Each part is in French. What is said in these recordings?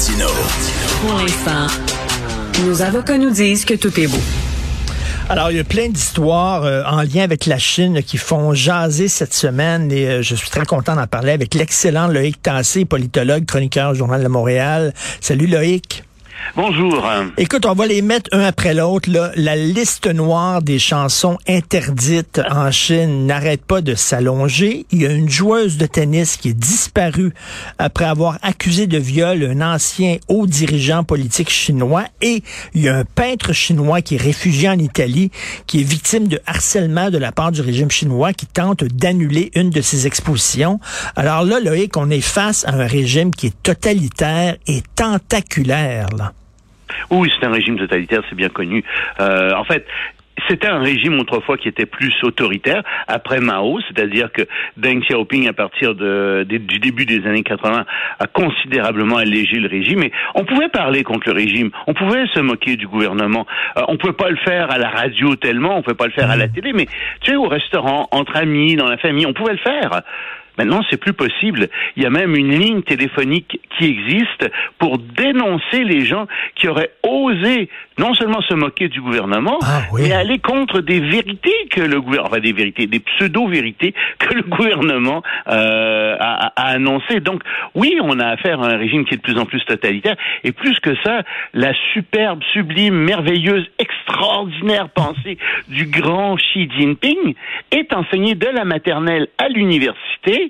Martino. Pour l'instant, nos avocats nous disent que tout est beau. Alors, il y a plein d'histoires euh, en lien avec la Chine qui font jaser cette semaine et euh, je suis très content d'en parler avec l'excellent Loïc Tassé, politologue, chroniqueur au Journal de Montréal. Salut Loïc. Bonjour. Écoute, on va les mettre un après l'autre. La liste noire des chansons interdites en Chine n'arrête pas de s'allonger. Il y a une joueuse de tennis qui est disparue après avoir accusé de viol un ancien haut dirigeant politique chinois. Et il y a un peintre chinois qui est réfugié en Italie, qui est victime de harcèlement de la part du régime chinois, qui tente d'annuler une de ses expositions. Alors là, Loïc, on est face à un régime qui est totalitaire et tentaculaire. Oui, c'est un régime totalitaire, c'est bien connu. Euh, en fait, c'était un régime autrefois qui était plus autoritaire après Mao, c'est-à-dire que Deng Xiaoping, à partir de, du début des années 80, a considérablement allégé le régime. Et on pouvait parler contre le régime, on pouvait se moquer du gouvernement. Euh, on pouvait pas le faire à la radio tellement, on pouvait pas le faire à la mmh. télé, mais tu sais, au restaurant, entre amis, dans la famille, on pouvait le faire. Maintenant, c'est plus possible. Il y a même une ligne téléphonique qui existe pour dénoncer les gens qui auraient osé non seulement se moquer du gouvernement, ah, mais aller contre des vérités que le gouvernement, enfin des vérités, des pseudo-vérités que le gouvernement euh, a, a annoncées. Donc, oui, on a affaire à un régime qui est de plus en plus totalitaire, et plus que ça, la superbe, sublime, merveilleuse, extraordinaire pensée du grand Xi Jinping est enseignée de la maternelle à l'université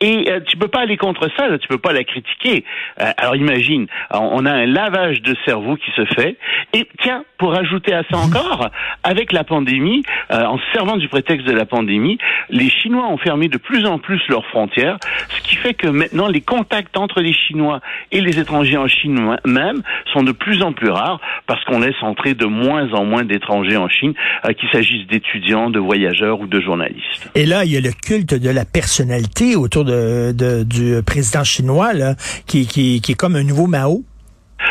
et euh, tu peux pas aller contre ça, là, tu peux pas la critiquer. Euh, alors imagine, on a un lavage de cerveau qui se fait. Et tiens, pour ajouter à ça encore, avec la pandémie, euh, en se servant du prétexte de la pandémie, les Chinois ont fermé de plus en plus leurs frontières, ce qui fait que maintenant les contacts entre les Chinois et les étrangers en Chine même sont de plus en plus rares parce qu'on laisse entrer de moins en moins d'étrangers en Chine, euh, qu'il s'agisse d'étudiants, de voyageurs ou de journalistes. Et là, il y a le culte de la personnalité autour de de, du président chinois, là, qui, qui, qui est comme un nouveau Mao?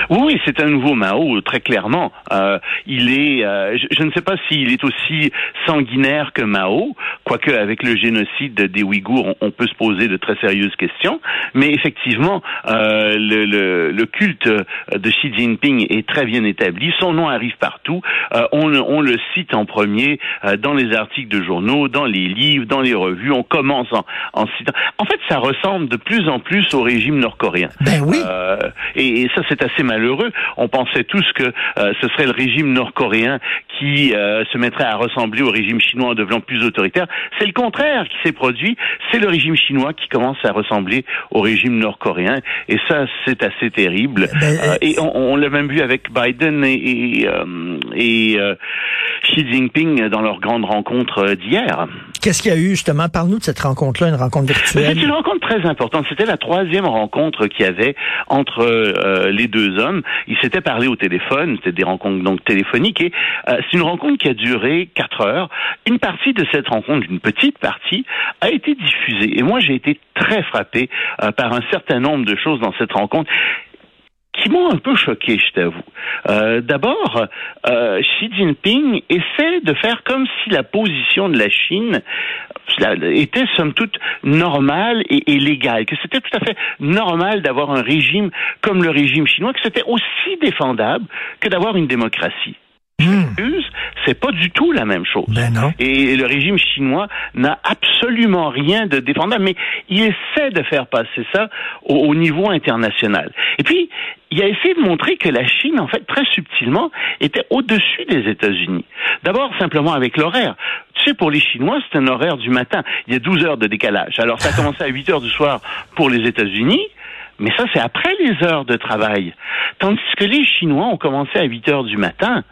Oui, c'est un nouveau Mao, très clairement. Euh, il est, euh, je, ne sais pas s'il est aussi sanguinaire que Mao, quoique avec le génocide des Ouïghours, on, peut se poser de très sérieuses questions. Mais effectivement, euh, le, le, culte de Xi Jinping est très bien établi. Son nom arrive partout. On, on, le cite en premier dans les articles de journaux, dans les livres, dans les revues. On commence en, en citant. En fait, ça ressemble de plus en plus au régime nord-coréen. Ben oui. et, et ça, c'est assez malheureux. On pensait tous que euh, ce serait le régime nord-coréen qui euh, se mettrait à ressembler au régime chinois en devenant plus autoritaire. C'est le contraire qui s'est produit. C'est le régime chinois qui commence à ressembler au régime nord-coréen. Et ça, c'est assez terrible. Ben, euh, et on, l'a même vu avec Biden et, et, Xi Jinping dans leur grande rencontre d'hier. Qu'est-ce qu'il y a eu justement? Parle-nous de cette rencontre-là, une rencontre virtuelle. C'est une rencontre très importante. C'était la troisième rencontre qu'il y avait entre les deux hommes. Ils s'étaient parlé au téléphone, c'était des rencontres donc téléphoniques, et euh, c'est une rencontre qui a duré quatre heures. Une partie de cette rencontre, une petite partie, a été diffusée. Et moi, j'ai été très frappé euh, par un certain nombre de choses dans cette rencontre qui m'ont un peu choqué, je t'avoue. Euh, D'abord, euh, Xi Jinping essaie de faire comme si la position de la Chine était somme toute normale et, et légale, que c'était tout à fait normal d'avoir un régime comme le régime chinois, que c'était aussi défendable que d'avoir une démocratie. C'est pas du tout la même chose. Ben non. Et le régime chinois n'a absolument rien de défendable, mais il essaie de faire passer ça au, au, niveau international. Et puis, il a essayé de montrer que la Chine, en fait, très subtilement, était au-dessus des États-Unis. D'abord, simplement avec l'horaire. Tu sais, pour les Chinois, c'est un horaire du matin. Il y a 12 heures de décalage. Alors, ça a commencé à 8 heures du soir pour les États-Unis. Mais ça, c'est après les heures de travail. Tandis que les Chinois ont commencé à 8 heures du matin.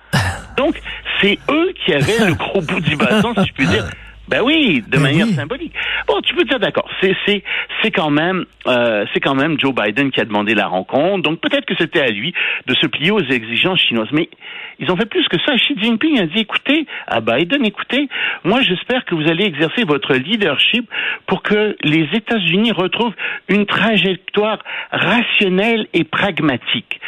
Donc, c'est eux qui avaient le gros bout du bâton, si je puis dire. Ben oui, de ben manière symbolique. Bon, tu peux dire d'accord. C'est c'est c'est quand même euh, c'est quand même Joe Biden qui a demandé la rencontre. Donc peut-être que c'était à lui de se plier aux exigences chinoises. Mais ils ont fait plus que ça. Xi Jinping a dit écoutez à Biden, écoutez, moi j'espère que vous allez exercer votre leadership pour que les États-Unis retrouvent une trajectoire rationnelle et pragmatique.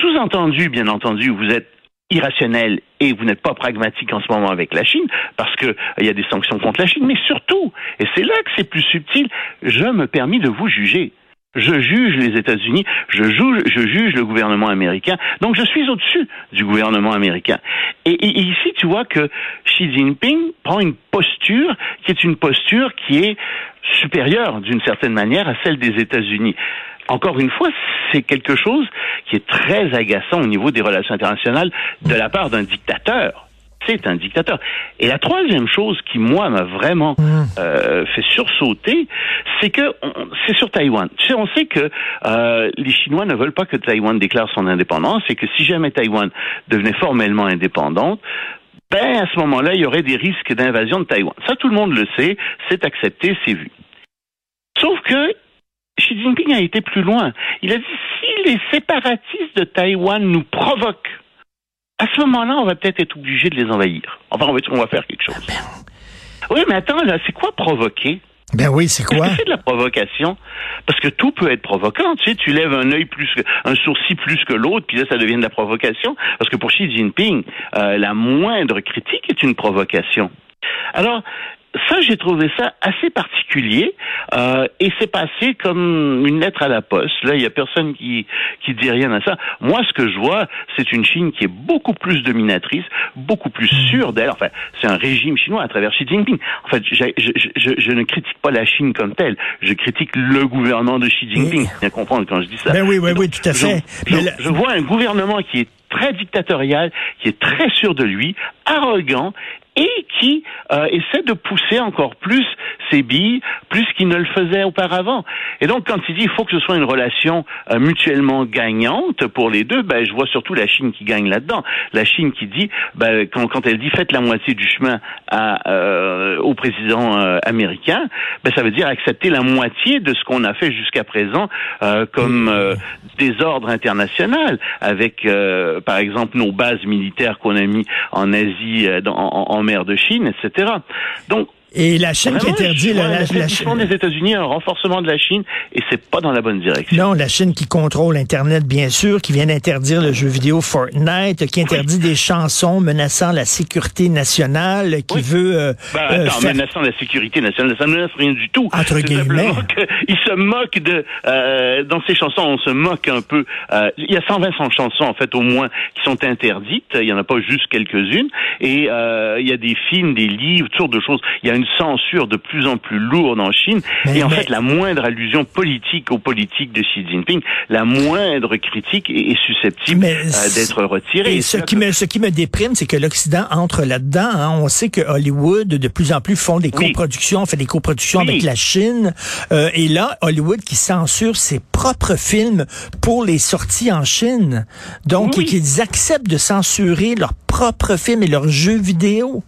Sous-entendu, bien entendu, vous êtes irrationnel et vous n'êtes pas pragmatique en ce moment avec la Chine parce que euh, il y a des sanctions contre la Chine, mais surtout, et c'est là que c'est plus subtil, je me permis de vous juger. Je juge les États-Unis, je, juge, je juge le gouvernement américain, donc je suis au-dessus du gouvernement américain. Et, et, ici, tu vois que Xi Jinping prend une posture qui est une posture qui est supérieure, d'une certaine manière, à celle des États-Unis encore une fois, c'est quelque chose qui est très agaçant au niveau des relations internationales de la part d'un dictateur c'est un dictateur. Et la troisième chose qui, moi, m'a vraiment mmh. euh, fait sursauter, c'est que c'est sur Taïwan. Tu sais, on sait que euh, les Chinois ne veulent pas que Taïwan déclare son indépendance et que si jamais Taïwan devenait formellement indépendante, ben à ce moment-là, il y aurait des risques d'invasion de Taïwan. Ça, tout le monde le sait, c'est accepté, c'est vu. Sauf que Xi Jinping a été plus loin. Il a dit si les séparatistes de Taïwan nous provoquent à ce moment-là, on va peut-être être obligé de les envahir. Enfin, on va, on va faire quelque chose. Oui, mais attends, là, c'est quoi provoquer? Ben oui, c'est quoi? C'est de la provocation? Parce que tout peut être provoquant. Tu sais, tu lèves un œil plus que, un sourcil plus que l'autre, puis là, ça devient de la provocation. Parce que pour Xi Jinping, euh, la moindre critique est une provocation. Alors, ça, j'ai trouvé ça assez particulier euh, et c'est passé comme une lettre à la poste. Là, il y a personne qui qui dit rien à ça. Moi, ce que je vois, c'est une Chine qui est beaucoup plus dominatrice, beaucoup plus sûre d'elle. Enfin, c'est un régime chinois à travers Xi Jinping. En fait, je, je, je, je, ne critique pas la Chine comme telle. Je critique le gouvernement de Xi Jinping. Bien comprendre quand je dis ça. Ben oui, oui, oui, tout à fait. je vois un gouvernement qui est très dictatorial, qui est très sûr de lui, arrogant et qui euh, essaie de pousser encore plus ses billes, plus qu'il ne le faisait auparavant. Et donc, quand il dit il faut que ce soit une relation euh, mutuellement gagnante pour les deux, ben, je vois surtout la Chine qui gagne là-dedans. La Chine qui dit, ben, quand, quand elle dit faites la moitié du chemin à, euh, au président euh, américain, ben, ça veut dire accepter la moitié de ce qu'on a fait jusqu'à présent comme désordre international, avec, par exemple, nos bases militaires qu'on a mis en Asie, dans, en, en mer de Chine, etc. Donc, et la Chine qui interdit la, la, la Chine des États-Unis, un renforcement de la Chine, et c'est pas dans la bonne direction. Non, la Chine qui contrôle Internet, bien sûr, qui vient d'interdire le jeu vidéo Fortnite, qui interdit des chansons menaçant la sécurité nationale, qui veut. Euh, ben, euh, attends, menaçant la sécurité nationale, ça ne menace rien du tout. Entre guillemets. Il se moque de. Euh, dans ces chansons, on se moque un peu. Euh, il y a 120 chansons en fait au moins qui sont interdites. Il y en a pas juste quelques-unes. Et euh, il y a des films, des livres, toutes sortes de choses. Il y a une censure de plus en plus lourde en Chine. et en fait, la moindre allusion politique aux politiques de Xi Jinping, la moindre critique est, susceptible euh, d'être retirée. Et ce qui, me, ce qui me déprime, c'est que l'Occident entre là-dedans. Hein. On sait que Hollywood, de plus en plus, font des coproductions, fait des coproductions avec la Chine. Euh, et là, Hollywood qui censure ses propres films pour les sorties en Chine. Donc, qu'ils acceptent de censurer leurs propres films et leurs jeux vidéo.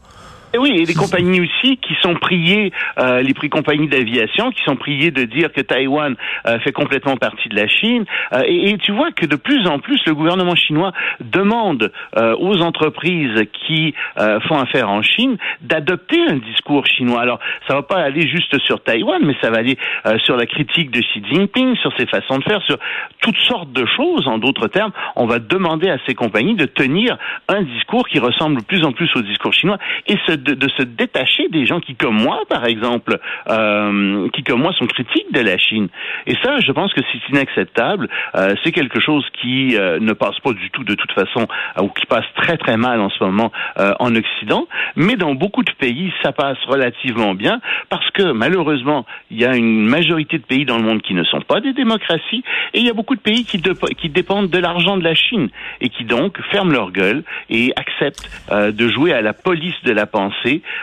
Et oui, et les compagnies aussi qui sont priées, euh, les prix compagnies d'aviation, qui sont priées de dire que Taïwan euh, fait complètement partie de la Chine. Euh, et, et, tu vois que de plus en plus, le gouvernement chinois demande euh, aux entreprises qui euh, font affaire en Chine d'adopter un discours chinois. Alors, ça va pas aller juste sur Taïwan, mais ça va aller sur la critique de Xi Jinping, sur ses façons de faire, sur toutes sortes de choses. En d'autres termes, on va demander à ces compagnies de tenir un discours qui ressemble de plus en plus au discours chinois et de, se détacher des gens qui, comme moi, par exemple, euh, qui, comme moi, sont critiques de la Chine. Et ça, je pense que c'est inacceptable. Euh, c'est quelque chose qui euh, ne passe pas du tout, de toute façon, ou qui passe très, très mal en ce moment en Occident. Mais dans beaucoup de pays, ça passe relativement bien parce que, malheureusement, il y a une majorité de pays dans le monde qui ne sont pas des démocraties et il y a beaucoup de pays qui, dépendent de l'argent de la Chine et qui donc ferment leur gueule et acceptent de jouer à la police de la pensée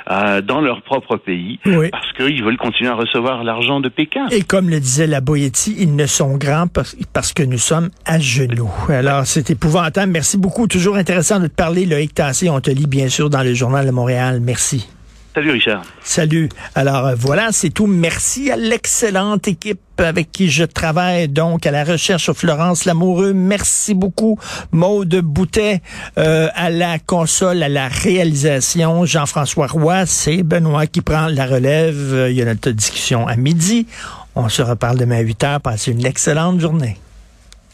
euh, dans leur propre pays parce qu'ils veulent continuer à recevoir l'argent de Pékin. Et comme le disait la Boyetti, ils ne sont grands parce, parce que nous sommes à genoux. Alors, c'est épouvantable. Merci beaucoup. Toujours intéressant de te parler, Loïc Tassé. On te lit bien sûr dans le Journal de Montréal. Merci. Salut Richard. Salut. Alors euh, voilà, c'est tout. Merci à l'excellente équipe avec qui je travaille, donc à la recherche Florence Lamoureux. Merci beaucoup. Maude Boutet euh, à la console, à la réalisation. Jean-François Roy, c'est Benoît qui prend la relève. Il y a notre discussion à midi. On se reparle demain à 8 heures. Passez une excellente journée.